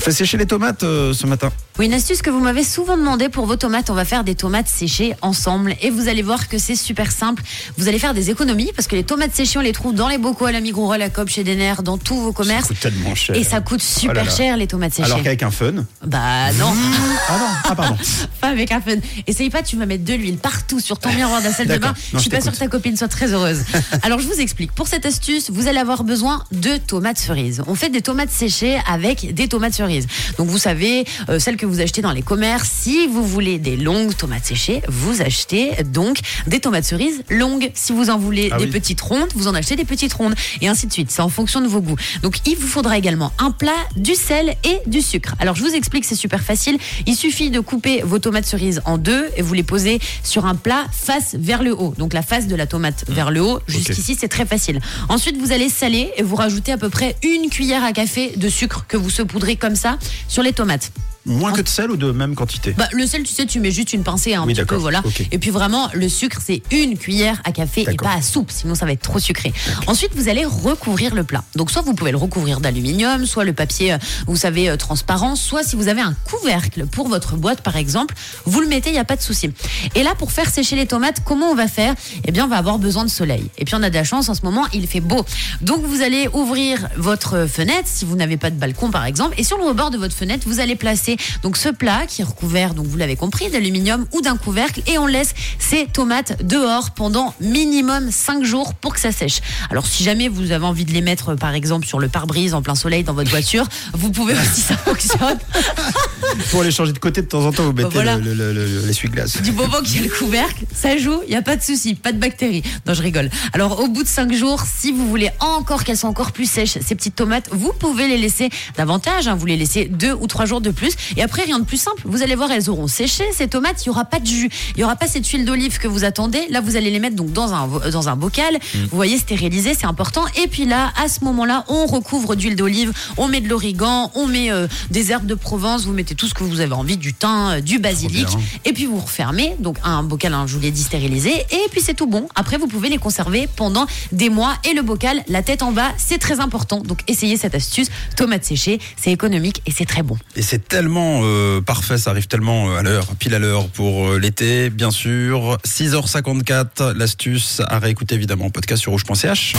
On fait sécher les tomates euh, ce matin. Oui, une astuce que vous m'avez souvent demandé pour vos tomates. On va faire des tomates séchées ensemble et vous allez voir que c'est super simple. Vous allez faire des économies parce que les tomates séchées, on les trouve dans les bocaux à la Migros, à la COP, chez Denner, dans tous vos commerces. Ça coûte tellement cher. Et ça coûte super Oh là là. cher les tomates séchées. Alors qu'avec un fun. Bah non, Ah non, ah pardon. pas avec un fun. Essaye pas, tu vas mettre de l'huile partout sur ton miroir de la salle de bain. Je suis je pas sûre que ta copine soit très heureuse. Alors je vous explique. Pour cette astuce, vous allez avoir besoin de tomates cerises. On fait des tomates séchées avec des tomates cerises. Donc vous savez, euh, celles que vous achetez dans les commerces, si vous voulez des longues tomates séchées, vous achetez donc des tomates cerises longues. Si vous en voulez Ah des oui. petites rondes, vous en achetez des petites rondes. Et ainsi de suite. C'est en fonction de vos goûts. Donc il vous faudra également un plat, du sel et du sucre. Alors je vous explique, c'est super facile. Il suffit de couper vos tomates cerises en deux et vous les posez sur un plat face vers le haut. Donc la face de la tomate vers le haut. Jusqu'ici, c'est très facile. Ensuite, vous allez saler et vous rajoutez à peu près une cuillère à café de sucre que vous saupoudrez comme ça sur les tomates. Moins que de sel ou de même quantité Bah, le sel, tu sais, tu mets juste une pincée un Oui, petit peu, voilà. Et puis vraiment, le sucre, c'est une cuillère à café et pas à soupe, sinon ça va être trop sucré. Ensuite, vous allez recouvrir le plat. Donc, soit vous pouvez le recouvrir d'aluminium, soit le papier, euh, vous savez, euh, transparent, soit si vous avez un couvercle pour votre boîte, par exemple, vous le mettez, il n'y a pas de souci. Et là, pour faire sécher les tomates, comment on va faire? Eh bien, on va avoir besoin de soleil. Et puis, on a de la chance, en ce moment, il fait beau. Donc, vous allez ouvrir votre fenêtre, si vous n'avez pas de balcon, par exemple, et sur le rebord de votre fenêtre, vous allez placer donc ce plat qui est recouvert, donc vous l'avez compris, d'aluminium ou d'un couvercle, et on laisse ces tomates dehors pendant minimum 5 jours pour que ça sèche. Alors, si jamais vous avez envie de les mettre, par exemple, sur le pare-brise en plein soleil dans votre voiture, vous pouvez aussi, ça fonctionne. Pour les changer de côté de temps en temps, vous mettez voilà. le- le- le- le- l'essuie-glace. du moment qu'il y a le couvercle, ça joue, il n'y a pas de souci, pas de bactéries. Non, je rigole. Alors, au bout de 5 jours, si vous voulez encore qu'elles soient encore plus sèches, ces petites tomates, vous pouvez les laisser davantage. hein. vous les laissez 2 ou 3 jours de plus. Et après, rien de plus simple. Vous allez voir, elles auront séché. Ces tomates, il n'y aura pas de jus. Il n'y aura pas cette huile d'olive que vous attendez. Là, vous allez les mettre donc dans un, dans un bocal. Vous voyez, stériliser, c'est important. Et puis là, à ce moment-là, on recouvre d'huile d'olive, on met de l'origan, on met euh, des herbes de Provence, vous mettez tout ce que vous avez envie, du thym, euh, du basilic. Et puis vous refermez, donc un bocal, hein, je vous l'ai dit, stérilisé. Et puis c'est tout bon. Après, vous pouvez les conserver pendant des mois. Et le bocal, la tête en bas, c'est très important. Donc essayez cette astuce. Tomates séchées, c'est économique et c'est très bon. Et c'est tellement euh, parfait, ça arrive tellement euh, à l'heure, pile à l'heure pour euh, l'été, bien sûr. 6h54, l'astuce à réécouter évidemment en podcast sur rouge.ch.